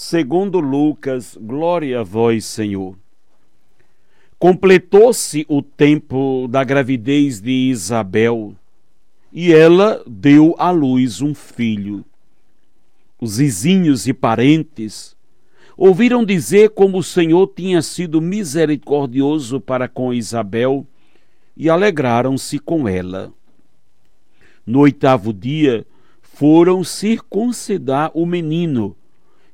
segundo Lucas, glória a vós, Senhor. Completou-se o tempo da gravidez de Isabel e ela deu à luz um filho. Os vizinhos e parentes ouviram dizer como o Senhor tinha sido misericordioso para com Isabel e alegraram-se com ela. No oitavo dia, foram circuncidar o menino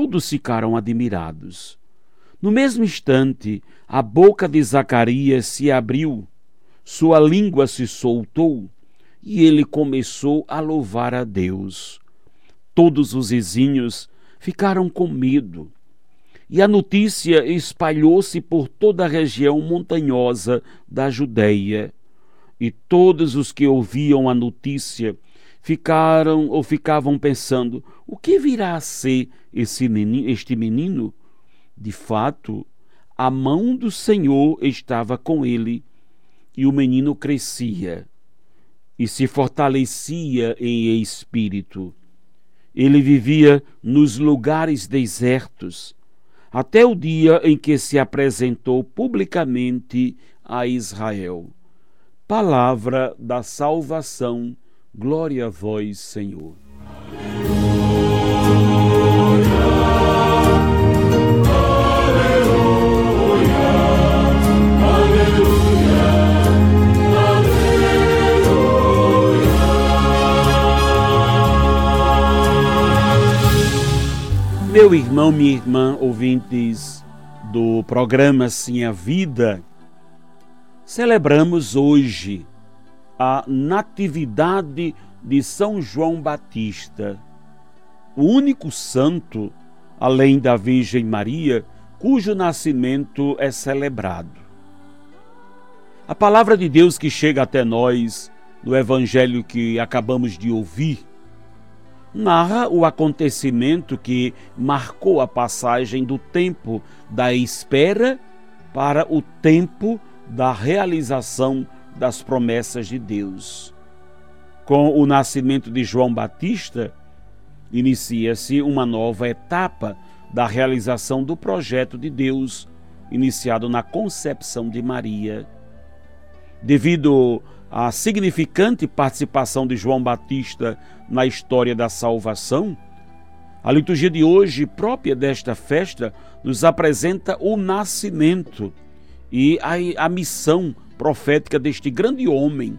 Todos ficaram admirados. No mesmo instante, a boca de Zacarias se abriu, sua língua se soltou e ele começou a louvar a Deus. Todos os vizinhos ficaram com medo e a notícia espalhou-se por toda a região montanhosa da Judéia. E todos os que ouviam a notícia ficaram ou ficavam pensando: o que virá a ser esse menino, este menino? De fato, a mão do Senhor estava com ele, e o menino crescia e se fortalecia em espírito. Ele vivia nos lugares desertos até o dia em que se apresentou publicamente a Israel. Palavra da salvação, glória a vós, Senhor. Meu irmão, minha irmã, ouvintes do programa Sim a Vida, celebramos hoje a Natividade de São João Batista, o único santo, além da Virgem Maria, cujo nascimento é celebrado. A palavra de Deus que chega até nós no evangelho que acabamos de ouvir narra o acontecimento que marcou a passagem do tempo da espera para o tempo da realização das promessas de Deus. Com o nascimento de João Batista, inicia-se uma nova etapa da realização do projeto de Deus, iniciado na concepção de Maria. Devido à significante participação de João Batista na história da salvação, a liturgia de hoje, própria desta festa, nos apresenta o nascimento e a, a missão profética deste grande homem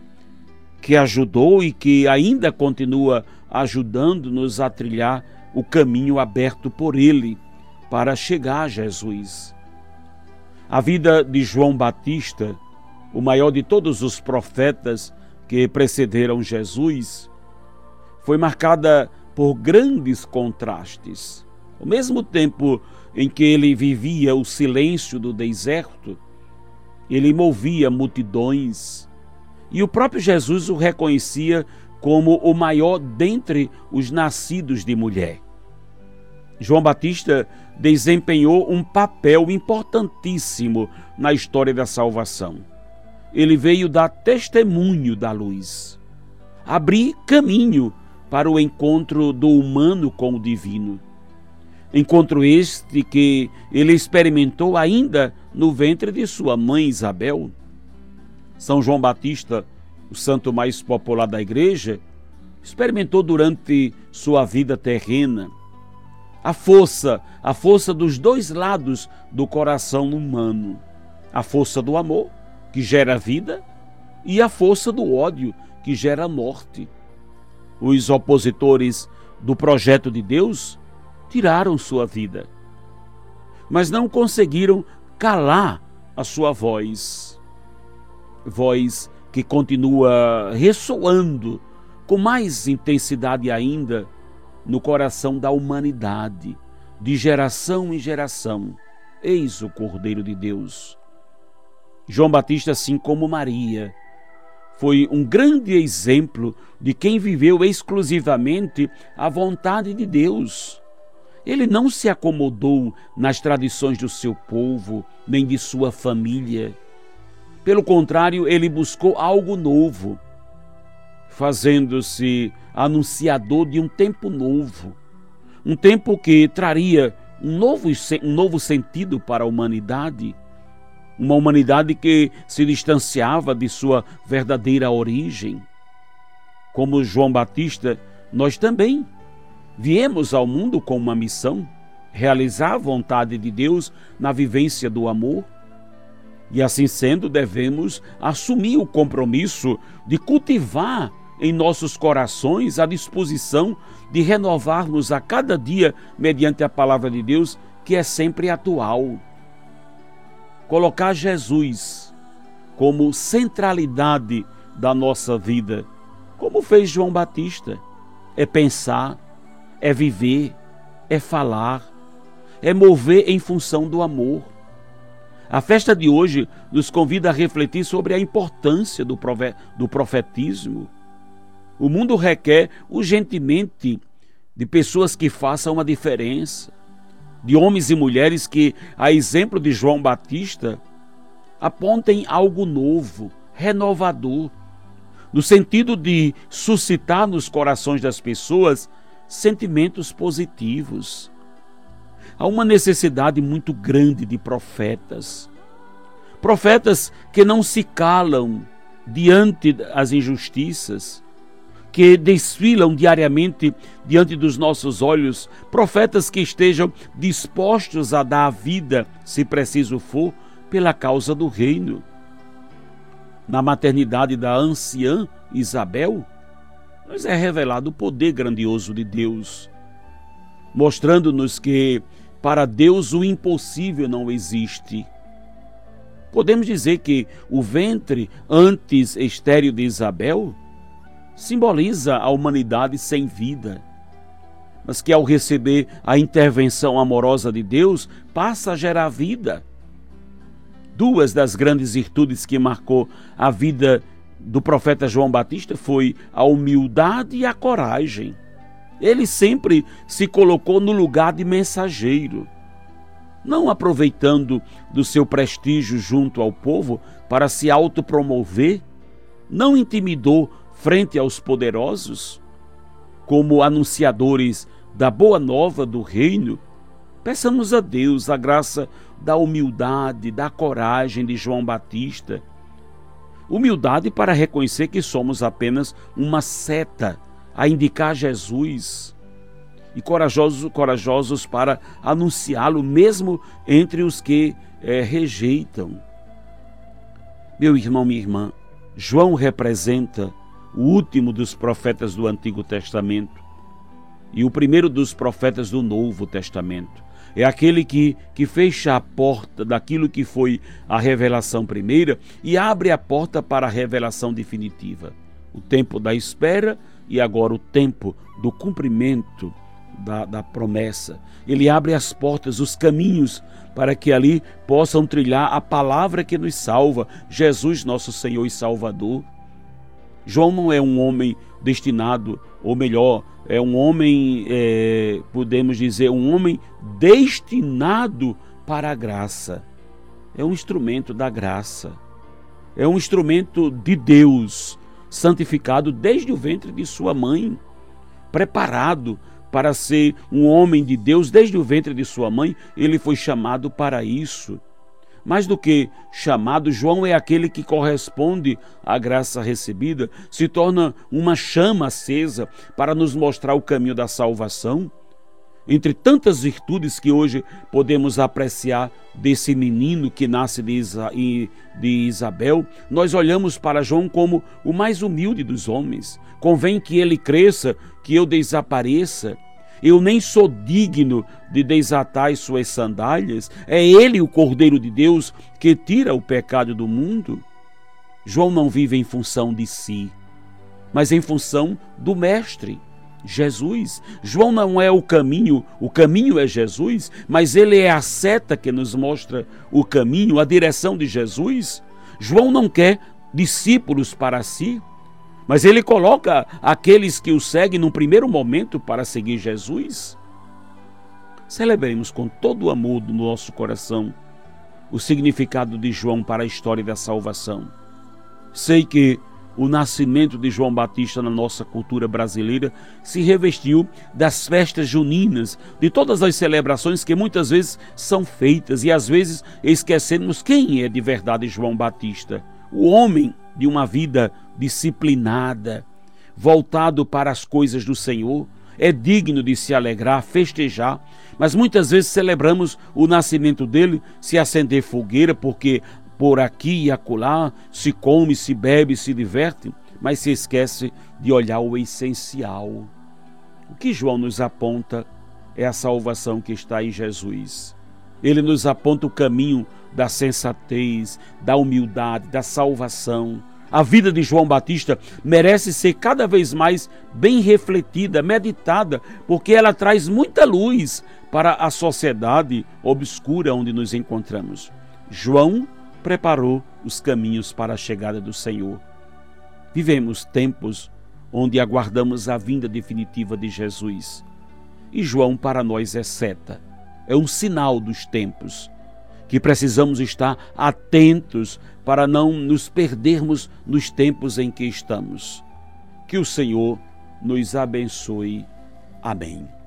que ajudou e que ainda continua ajudando-nos a trilhar o caminho aberto por ele para chegar a Jesus. A vida de João Batista, o maior de todos os profetas que precederam Jesus, foi marcada por grandes contrastes. Ao mesmo tempo em que ele vivia o silêncio do deserto, ele movia multidões e o próprio Jesus o reconhecia como o maior dentre os nascidos de mulher. João Batista desempenhou um papel importantíssimo na história da salvação. Ele veio dar testemunho da luz, abrir caminho para o encontro do humano com o divino. Encontro este que ele experimentou ainda no ventre de sua mãe Isabel. São João Batista, o santo mais popular da igreja, experimentou durante sua vida terrena a força, a força dos dois lados do coração humano. A força do amor, que gera vida, e a força do ódio, que gera morte. Os opositores do projeto de Deus tiraram sua vida, mas não conseguiram calar a sua voz. Voz que continua ressoando com mais intensidade ainda no coração da humanidade, de geração em geração. Eis o Cordeiro de Deus. João Batista, assim como Maria, foi um grande exemplo de quem viveu exclusivamente a vontade de Deus. Ele não se acomodou nas tradições do seu povo, nem de sua família. Pelo contrário, ele buscou algo novo fazendo-se anunciador de um tempo novo, um tempo que traria um novo, um novo sentido para a humanidade, uma humanidade que se distanciava de sua verdadeira origem. Como João Batista, nós também viemos ao mundo com uma missão, realizar a vontade de Deus na vivência do amor. E assim sendo, devemos assumir o compromisso de cultivar em nossos corações a disposição de renovarmos a cada dia mediante a palavra de Deus, que é sempre atual. Colocar Jesus como centralidade da nossa vida, como fez João Batista, é pensar, é viver, é falar, é mover em função do amor. A festa de hoje nos convida a refletir sobre a importância do profetismo o mundo requer urgentemente de pessoas que façam uma diferença, de homens e mulheres que, a exemplo de João Batista, apontem algo novo, renovador, no sentido de suscitar nos corações das pessoas sentimentos positivos. Há uma necessidade muito grande de profetas. Profetas que não se calam diante das injustiças, que desfilam diariamente diante dos nossos olhos, profetas que estejam dispostos a dar a vida, se preciso for, pela causa do reino. Na maternidade da anciã Isabel, nos é revelado o poder grandioso de Deus, mostrando-nos que para Deus o impossível não existe. Podemos dizer que o ventre antes estéril de Isabel simboliza a humanidade sem vida, mas que ao receber a intervenção amorosa de Deus passa a gerar vida. Duas das grandes virtudes que marcou a vida do profeta João Batista foi a humildade e a coragem. Ele sempre se colocou no lugar de mensageiro, não aproveitando do seu prestígio junto ao povo para se autopromover, não intimidou frente aos poderosos, como anunciadores da boa nova do reino, peçamos a Deus a graça da humildade, da coragem de João Batista. Humildade para reconhecer que somos apenas uma seta a indicar Jesus e corajosos, corajosos para anunciá-lo, mesmo entre os que é, rejeitam. Meu irmão, minha irmã, João representa o último dos profetas do Antigo Testamento e o primeiro dos profetas do Novo Testamento. É aquele que, que fecha a porta daquilo que foi a revelação primeira e abre a porta para a revelação definitiva. O tempo da espera e agora o tempo do cumprimento da, da promessa. Ele abre as portas, os caminhos, para que ali possam trilhar a palavra que nos salva, Jesus, nosso Senhor e Salvador. João não é um homem destinado, ou melhor, é um homem, é, podemos dizer, um homem destinado para a graça. É um instrumento da graça. É um instrumento de Deus, santificado desde o ventre de sua mãe, preparado para ser um homem de Deus desde o ventre de sua mãe, ele foi chamado para isso. Mais do que chamado, João é aquele que corresponde à graça recebida, se torna uma chama acesa para nos mostrar o caminho da salvação. entre tantas virtudes que hoje podemos apreciar desse menino que nasce de, Isa, de Isabel, nós olhamos para João como o mais humilde dos homens. Convém que ele cresça, que eu desapareça. Eu nem sou digno de desatar as suas sandálias. É ele, o Cordeiro de Deus, que tira o pecado do mundo. João não vive em função de si, mas em função do Mestre. Jesus. João não é o caminho, o caminho é Jesus, mas ele é a seta que nos mostra o caminho, a direção de Jesus. João não quer discípulos para si, mas ele coloca aqueles que o seguem num primeiro momento para seguir Jesus. Celebremos com todo o amor do nosso coração o significado de João para a história da salvação. Sei que o nascimento de João Batista na nossa cultura brasileira se revestiu das festas juninas, de todas as celebrações que muitas vezes são feitas e às vezes esquecemos quem é de verdade João Batista. O homem de uma vida disciplinada, voltado para as coisas do Senhor, é digno de se alegrar, festejar, mas muitas vezes celebramos o nascimento dele se acender fogueira, porque por aqui e acolá, se come, se bebe, se diverte, mas se esquece de olhar o essencial. O que João nos aponta é a salvação que está em Jesus. Ele nos aponta o caminho da sensatez, da humildade, da salvação. A vida de João Batista merece ser cada vez mais bem refletida, meditada, porque ela traz muita luz para a sociedade obscura onde nos encontramos. João preparou os caminhos para a chegada do Senhor. Vivemos tempos onde aguardamos a vinda definitiva de Jesus. E João para nós é seta, é um sinal dos tempos, que precisamos estar atentos para não nos perdermos nos tempos em que estamos. Que o Senhor nos abençoe. Amém.